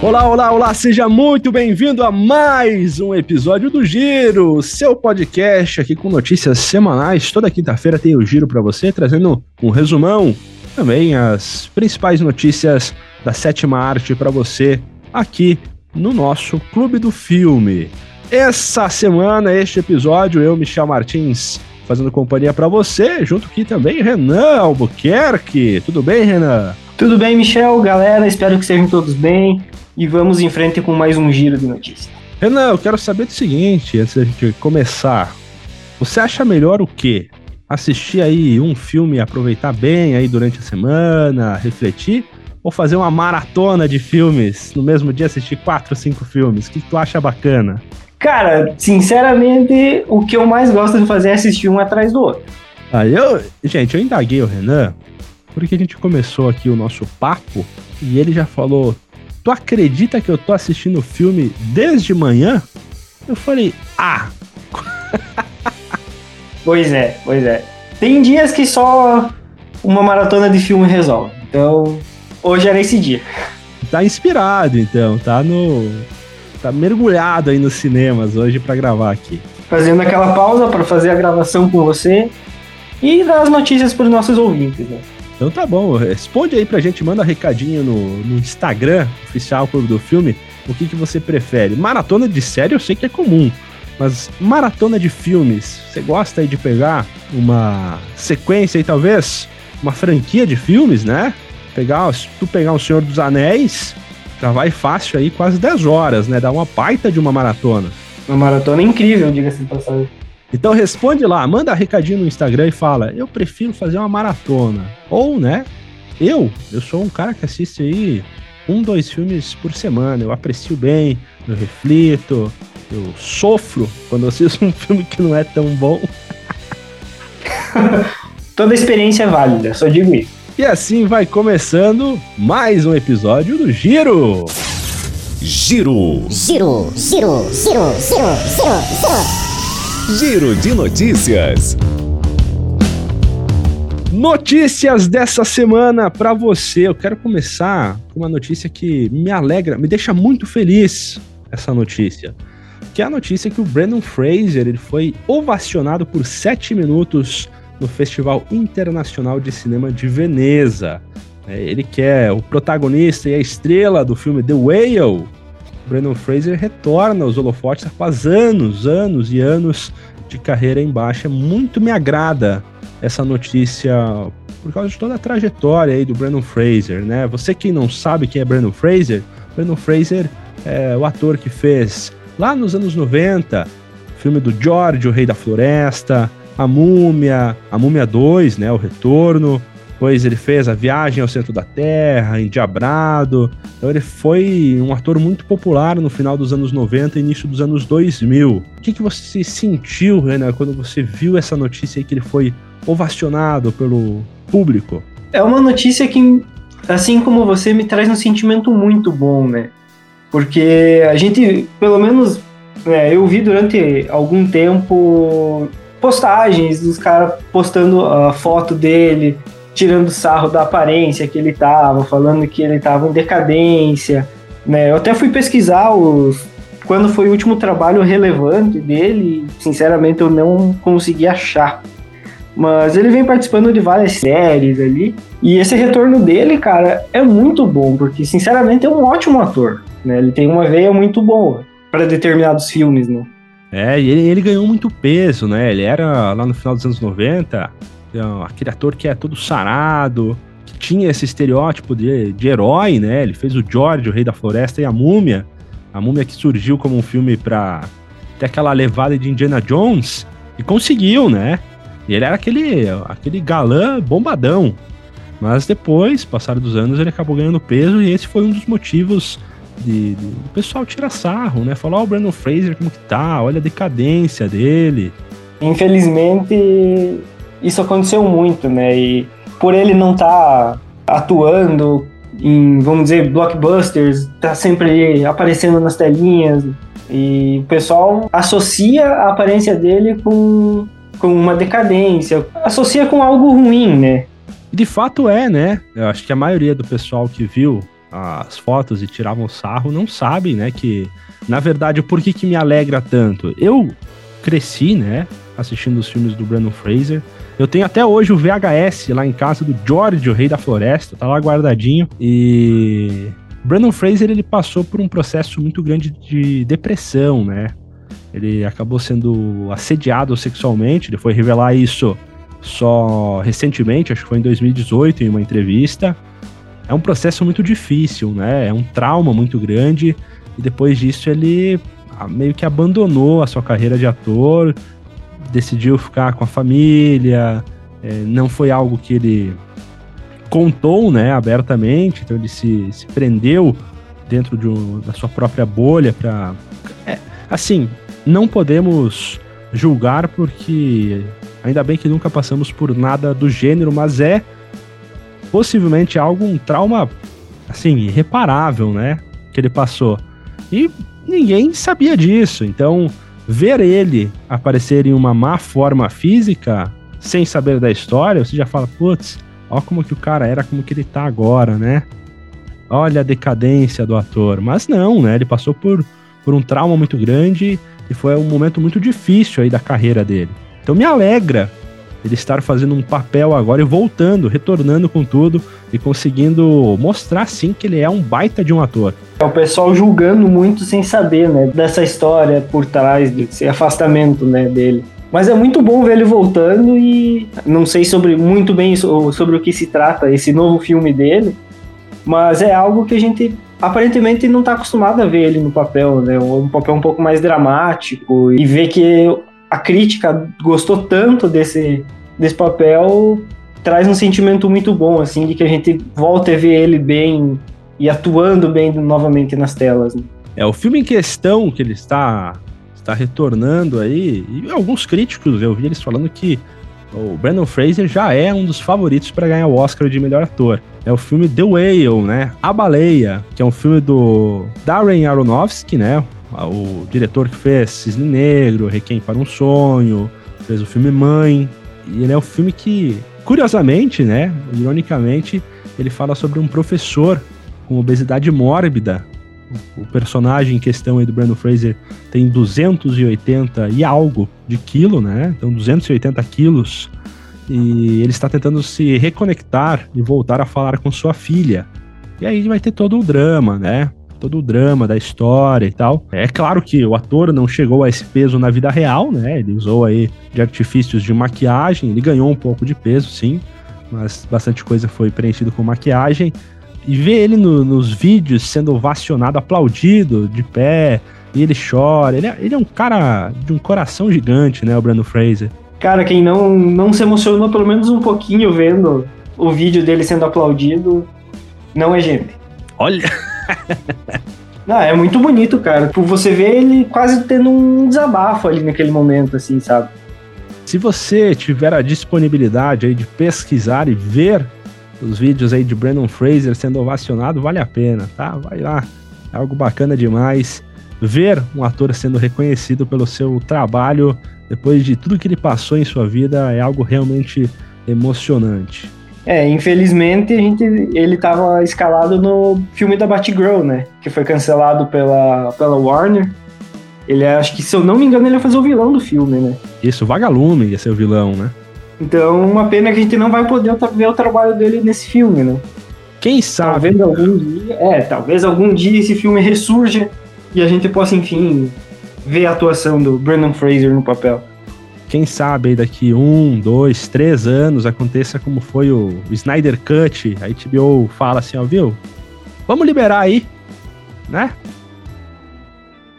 Olá, olá, olá, seja muito bem-vindo a mais um episódio do Giro, seu podcast aqui com notícias semanais. Toda quinta-feira tem o Giro para você, trazendo um resumão, também as principais notícias da sétima arte para você aqui no nosso Clube do Filme. Essa semana, este episódio, eu, Michel Martins, fazendo companhia para você, junto aqui também Renan Albuquerque. Tudo bem, Renan? Tudo bem, Michel, galera, espero que estejam todos bem e vamos em frente com mais um giro de notícias. Renan, eu quero saber do seguinte, antes da gente começar. Você acha melhor o quê? Assistir aí um filme e aproveitar bem aí durante a semana, refletir? Ou fazer uma maratona de filmes no mesmo dia, assistir quatro, cinco filmes? O que tu acha bacana? Cara, sinceramente, o que eu mais gosto de fazer é assistir um atrás do outro. Ah, eu, gente, eu indaguei o Renan porque a gente começou aqui o nosso papo e ele já falou tu acredita que eu tô assistindo o filme desde manhã? Eu falei, ah! pois é, pois é. Tem dias que só uma maratona de filme resolve. Então, hoje era esse dia. Tá inspirado, então, tá no. Tá mergulhado aí nos cinemas hoje para gravar aqui. Fazendo aquela pausa para fazer a gravação com você e dar as notícias para os nossos ouvintes. Né? Então tá bom, responde aí pra gente, manda um recadinho no, no Instagram oficial Clube do Filme, o que, que você prefere. Maratona de série eu sei que é comum, mas maratona de filmes, você gosta aí de pegar uma sequência aí talvez, uma franquia de filmes, né? Pegar, se tu pegar o Senhor dos Anéis, já vai fácil aí quase 10 horas, né? Dá uma baita de uma maratona. Uma maratona incrível, diga-se de passagem. Então responde lá, manda recadinho no Instagram e fala: eu prefiro fazer uma maratona. Ou, né? Eu, eu sou um cara que assiste aí um, dois filmes por semana. Eu aprecio bem, eu reflito, eu sofro quando assisto um filme que não é tão bom. Toda experiência é válida, só digo isso. E assim vai começando mais um episódio do Giro. Giro. Giro, giro, giro, giro, giro, giro. Giro de notícias. Notícias dessa semana para você. Eu quero começar com uma notícia que me alegra, me deixa muito feliz essa notícia. Que é a notícia que o Brandon Fraser ele foi ovacionado por sete minutos no Festival Internacional de Cinema de Veneza. É, ele que é o protagonista e a estrela do filme The Whale, Brandon Fraser retorna aos holofotes após anos, anos e anos de carreira em baixa. Muito me agrada essa notícia por causa de toda a trajetória aí do Brandon Fraser, né? Você que não sabe quem é Brandon Fraser, Brandon Fraser é o ator que fez lá nos anos 90 o filme do George, o Rei da Floresta, A Múmia, A Múmia 2, né, o Retorno, depois ele fez A Viagem ao Centro da Terra, Endiabrado. Então ele foi um ator muito popular no final dos anos 90 e início dos anos 2000. O que, que você sentiu, Renan, quando você viu essa notícia aí que ele foi ovacionado pelo público? É uma notícia que, assim como você, me traz um sentimento muito bom, né? Porque a gente, pelo menos, né, eu vi durante algum tempo postagens dos caras postando a foto dele tirando sarro da aparência que ele tava, falando que ele tava em decadência, né? Eu até fui pesquisar os quando foi o último trabalho relevante dele, sinceramente eu não consegui achar. Mas ele vem participando de várias séries ali, e esse retorno dele, cara, é muito bom, porque sinceramente é um ótimo ator, né? Ele tem uma veia muito boa para determinados filmes, né? É, e ele, ele ganhou muito peso, né? Ele era lá no final dos anos 90, então, aquele ator que é todo sarado, que tinha esse estereótipo de, de herói, né? Ele fez o George, o Rei da Floresta, e a Múmia. A Múmia que surgiu como um filme pra ter aquela levada de Indiana Jones, e conseguiu, né? E ele era aquele, aquele galã bombadão. Mas depois, passado dos anos, ele acabou ganhando peso, e esse foi um dos motivos de, de o pessoal tirar sarro, né? Falar, ó, oh, o Brandon Fraser, como que tá? Olha a decadência dele. Infelizmente, isso aconteceu muito, né? E por ele não estar tá atuando em, vamos dizer, blockbusters, tá sempre aparecendo nas telinhas, e o pessoal associa a aparência dele com, com uma decadência, associa com algo ruim, né? De fato é, né? Eu acho que a maioria do pessoal que viu as fotos e tiravam sarro não sabem, né, que na verdade por que que me alegra tanto? Eu cresci, né, assistindo os filmes do Brandon Fraser. Eu tenho até hoje o VHS lá em casa do George, o Rei da Floresta, tá lá guardadinho. E Brandon Fraser ele passou por um processo muito grande de depressão, né? Ele acabou sendo assediado sexualmente, ele foi revelar isso só recentemente, acho que foi em 2018, em uma entrevista. É um processo muito difícil, né? É um trauma muito grande. E depois disso ele ah, meio que abandonou a sua carreira de ator, decidiu ficar com a família. É, não foi algo que ele contou, né, abertamente. Então ele se, se prendeu dentro de um, da sua própria bolha para, é, assim, não podemos julgar porque ainda bem que nunca passamos por nada do gênero, mas é possivelmente algo um trauma assim irreparável, né, que ele passou. E ninguém sabia disso. Então, ver ele aparecer em uma má forma física, sem saber da história, você já fala, putz, ó como que o cara era, como que ele tá agora, né? Olha a decadência do ator. Mas não, né? Ele passou por, por um trauma muito grande e foi um momento muito difícil aí da carreira dele. Então me alegra ele estar fazendo um papel agora e voltando, retornando com tudo e conseguindo mostrar sim que ele é um baita de um ator. É o pessoal julgando muito sem saber, né, dessa história por trás desse afastamento, né, dele. Mas é muito bom ver ele voltando e não sei sobre muito bem sobre o que se trata esse novo filme dele, mas é algo que a gente aparentemente não está acostumado a ver ele no papel, né? Um papel um pouco mais dramático e ver que a crítica gostou tanto desse, desse papel traz um sentimento muito bom, assim, de que a gente volta a ver ele bem e atuando bem novamente nas telas. Né? É, o filme em questão que ele está, está retornando aí, e alguns críticos, eu vi eles falando que o Brandon Fraser já é um dos favoritos para ganhar o Oscar de melhor ator. É o filme The Whale, né? A Baleia, que é um filme do Darren Aronofsky, né? O diretor que fez Cisne Negro, Requiem para um Sonho, fez o filme Mãe. E ele é um filme que, curiosamente, né? Ironicamente, ele fala sobre um professor com obesidade mórbida. O personagem em questão aí do Brandon Fraser tem 280 e algo de quilo, né? Então 280 quilos. E ele está tentando se reconectar e voltar a falar com sua filha. E aí vai ter todo o drama, né? Todo o drama da história e tal. É claro que o ator não chegou a esse peso na vida real, né? Ele usou aí de artifícios de maquiagem, ele ganhou um pouco de peso, sim, mas bastante coisa foi preenchido com maquiagem. E ver ele no, nos vídeos sendo ovacionado, aplaudido, de pé, e ele chora. Ele é, ele é um cara de um coração gigante, né, o Brandon Fraser. Cara, quem não, não se emocionou pelo menos um pouquinho vendo o vídeo dele sendo aplaudido, não é gente. Olha! Não, é muito bonito, cara. Por você ver ele quase tendo um desabafo ali naquele momento, assim, sabe? Se você tiver a disponibilidade aí de pesquisar e ver os vídeos aí de Brandon Fraser sendo ovacionado, vale a pena, tá? Vai lá. É algo bacana demais. Ver um ator sendo reconhecido pelo seu trabalho depois de tudo que ele passou em sua vida é algo realmente emocionante. É, infelizmente a gente, ele estava escalado no filme da Batgirl, né? Que foi cancelado pela, pela Warner. Ele acho que, se eu não me engano, ele ia fazer o vilão do filme, né? Isso, o Vagalume ia ser o vilão, né? Então, uma pena que a gente não vai poder ver o trabalho dele nesse filme, né? Quem sabe? Talvez algum dia, é, talvez algum dia esse filme ressurja e a gente possa, enfim, ver a atuação do Brandon Fraser no papel quem sabe daqui um, dois, três anos aconteça como foi o Snyder Cut, a HBO fala assim, ó, viu? Vamos liberar aí, né?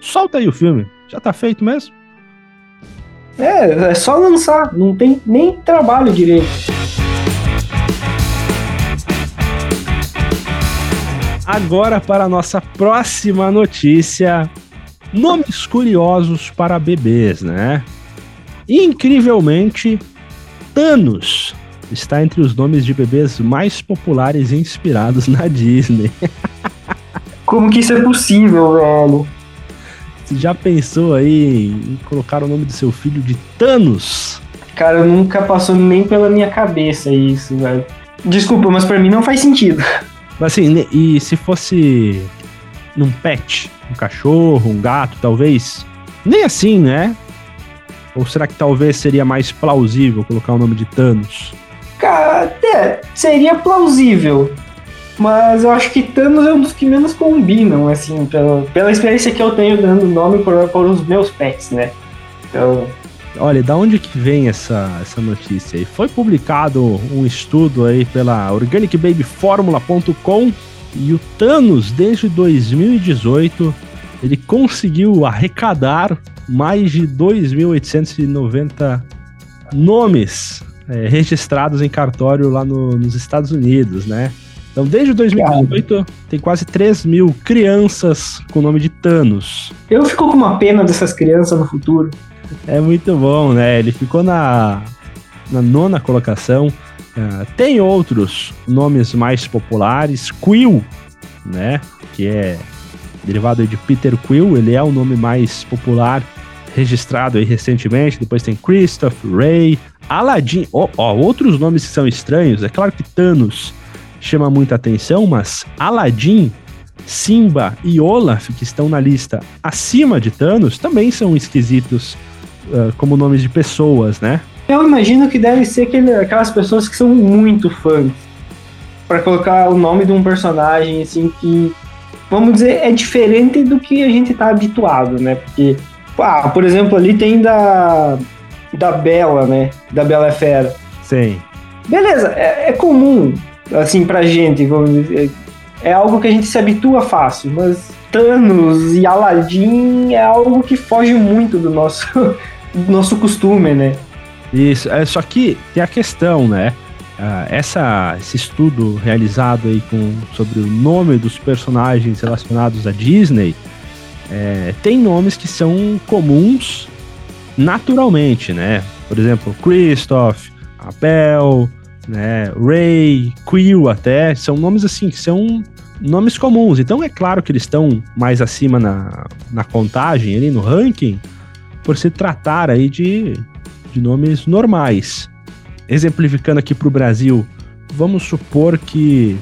Solta aí o filme, já tá feito mesmo? É, é só lançar, não tem nem trabalho direito. Agora para a nossa próxima notícia. Nomes curiosos para bebês, né? Incrivelmente, Thanos está entre os nomes de bebês mais populares e inspirados na Disney. Como que isso é possível, velho? Você já pensou aí em colocar o nome do seu filho de Thanos? Cara, nunca passou nem pela minha cabeça isso, velho. Desculpa, mas para mim não faz sentido. Mas assim, e se fosse num pet, um cachorro, um gato, talvez? Nem assim, né? Ou será que talvez seria mais plausível colocar o nome de Thanos? Cara, é, seria plausível. Mas eu acho que Thanos é um dos que menos combinam, assim, pela, pela experiência que eu tenho dando nome para, para os meus pets, né? Então. Olha, da onde que vem essa, essa notícia aí? Foi publicado um estudo aí pela OrganicBabyFormula.com e o Thanos, desde 2018, ele conseguiu arrecadar mais de 2.890 nomes é, registrados em cartório lá no, nos Estados Unidos, né? Então, desde 2018, tem quase 3 mil crianças com o nome de Thanos. Eu fico com uma pena dessas crianças no futuro. É muito bom, né? Ele ficou na, na nona colocação. Uh, tem outros nomes mais populares. Quill, né? Que é derivado de Peter Quill. Ele é o nome mais popular registrado aí recentemente. Depois tem Christoph, Ray, Aladdin. Oh, oh, outros nomes que são estranhos. É claro que Thanos chama muita atenção, mas Aladdin, Simba e Olaf, que estão na lista acima de Thanos, também são esquisitos uh, como nomes de pessoas, né? Eu imagino que deve ser aquele, aquelas pessoas que são muito fãs para colocar o nome de um personagem assim que vamos dizer é diferente do que a gente tá habituado, né? Porque ah, por exemplo, ali tem da da Bela, né? Da Bela é Fera. Sim. Beleza, é, é comum assim, pra gente, vamos dizer. É algo que a gente se habitua fácil, mas Thanos e Aladdin é algo que foge muito do nosso, do nosso costume, né? Isso, é, só que tem a questão, né? Uh, essa, esse estudo realizado aí com, sobre o nome dos personagens relacionados à Disney é, tem nomes que são comuns naturalmente, né? Por exemplo, Christoph, Abel, né? Ray, Quill até, são nomes assim que são nomes comuns. Então é claro que eles estão mais acima na, na contagem, ali no ranking, por se tratar aí de, de nomes normais. Exemplificando aqui para o Brasil, vamos supor que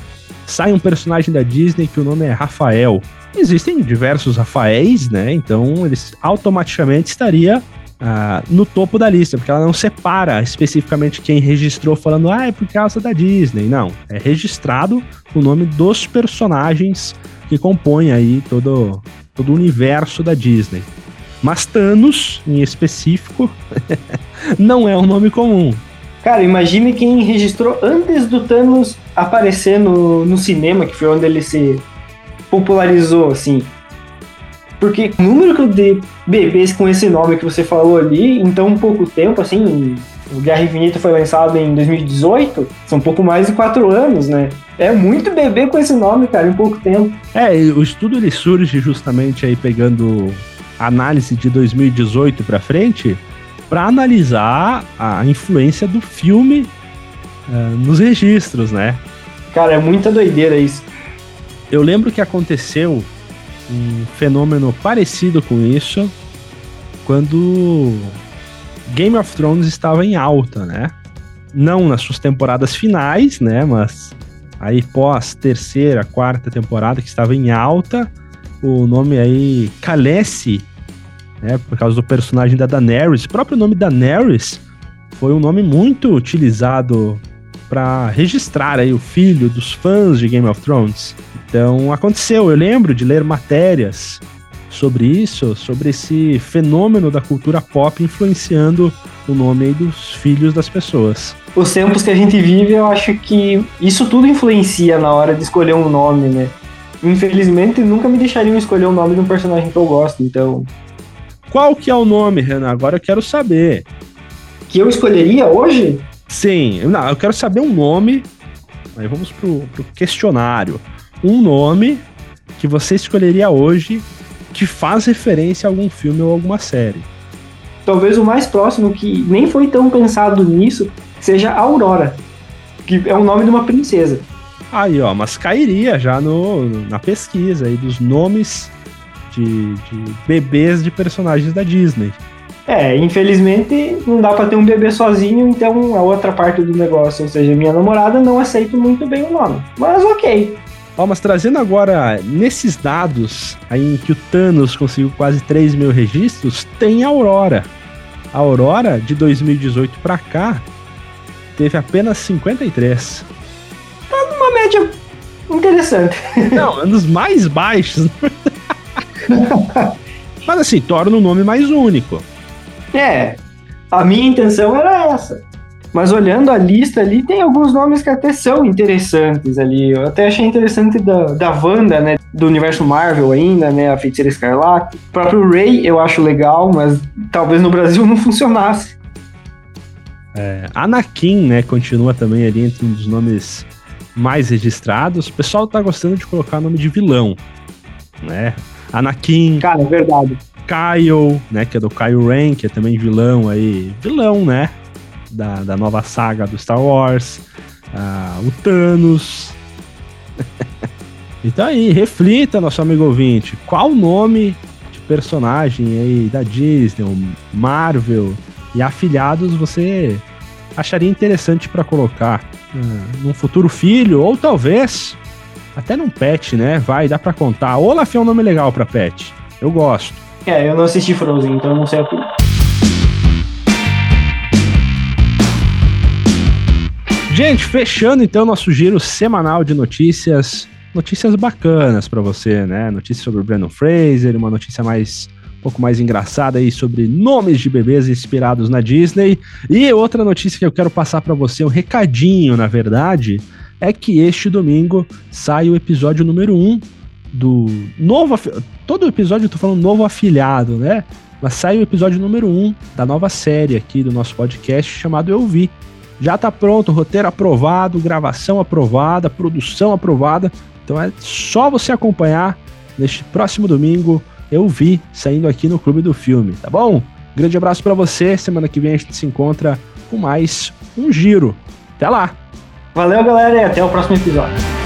sai um personagem da Disney que o nome é Rafael. Existem diversos Rafaéis, né? Então eles automaticamente estaria ah, no topo da lista, porque ela não separa especificamente quem registrou falando, ah, é por causa da Disney. Não, é registrado o nome dos personagens que compõem aí todo, todo o universo da Disney. Mas Thanos, em específico, não é um nome comum. Cara, imagine quem registrou antes do Thanos aparecer no, no cinema, que foi onde ele se popularizou, assim. Porque o número de bebês com esse nome que você falou ali, em tão pouco tempo, assim, o Guerra Infinita foi lançado em 2018, são pouco mais de quatro anos, né? É muito bebê com esse nome, cara, em pouco tempo. É, o estudo ele surge justamente aí pegando análise de 2018 para frente, para analisar a influência do filme uh, nos registros, né? Cara, é muita doideira isso. Eu lembro que aconteceu um fenômeno parecido com isso quando Game of Thrones estava em alta, né? Não nas suas temporadas finais, né? Mas aí pós terceira, quarta temporada que estava em alta, o nome aí Khaleesi, né? Por causa do personagem da Daenerys, o próprio nome Daenerys foi um nome muito utilizado para registrar aí o filho dos fãs de Game of Thrones. Então aconteceu, eu lembro de ler matérias sobre isso, sobre esse fenômeno da cultura pop influenciando o nome dos filhos das pessoas. Os tempos que a gente vive, eu acho que isso tudo influencia na hora de escolher um nome, né? Infelizmente, nunca me deixariam escolher o nome de um personagem que eu gosto, então. Qual que é o nome, Renan? Agora eu quero saber. Que eu escolheria hoje? Sim, não, eu quero saber um nome. Aí vamos pro, pro questionário um nome que você escolheria hoje que faz referência a algum filme ou alguma série. Talvez o mais próximo que nem foi tão pensado nisso seja Aurora, que é o nome de uma princesa. Aí, ó, mas cairia já no, na pesquisa aí dos nomes de, de bebês de personagens da Disney. É, infelizmente não dá para ter um bebê sozinho, então a outra parte do negócio, ou seja, minha namorada não aceita muito bem o nome. Mas ok, Ó, mas trazendo agora, nesses dados aí em que o Thanos conseguiu quase 3 mil registros, tem a Aurora. A Aurora, de 2018 para cá, teve apenas 53. Tá numa média interessante. Não, dos mais baixos. mas assim, torna o nome mais único. É, a minha intenção era essa. Mas olhando a lista ali, tem alguns nomes que até são interessantes ali. Eu até achei interessante da, da Wanda, né? Do universo Marvel ainda, né? A Feiticeira Escarlate. O próprio Ray eu acho legal, mas talvez no Brasil não funcionasse. É, Anakin, né? Continua também ali entre um dos nomes mais registrados. O pessoal tá gostando de colocar nome de vilão, né? Anakin. Cara, é verdade. Kyle, né? Que é do Kyle Ren, que é também vilão aí. Vilão, né? da, da nova saga do Star Wars, uh, o Thanos. então aí, reflita, nosso amigo ouvinte, qual o nome de personagem aí da Disney, Marvel e afiliados você acharia interessante para colocar uh, num futuro filho ou talvez até num pet, né? Vai, dá para contar. Olaf é um nome legal para pet. Eu gosto. É, eu não assisti Frozen, então eu não sei a Gente, fechando então nosso giro semanal de notícias, notícias bacanas para você, né? Notícias sobre o Brandon Fraser, uma notícia mais um pouco mais engraçada aí sobre nomes de bebês inspirados na Disney. E outra notícia que eu quero passar para você, um recadinho, na verdade, é que este domingo sai o episódio número 1 do novo. Todo episódio eu tô falando novo afiliado, né? Mas sai o episódio número 1 da nova série aqui do nosso podcast chamado Eu Vi já está pronto, roteiro aprovado, gravação aprovada, produção aprovada. Então é só você acompanhar neste próximo domingo. Eu vi saindo aqui no Clube do Filme, tá bom? Grande abraço para você. Semana que vem a gente se encontra com mais um giro. Até lá. Valeu, galera, e até o próximo episódio.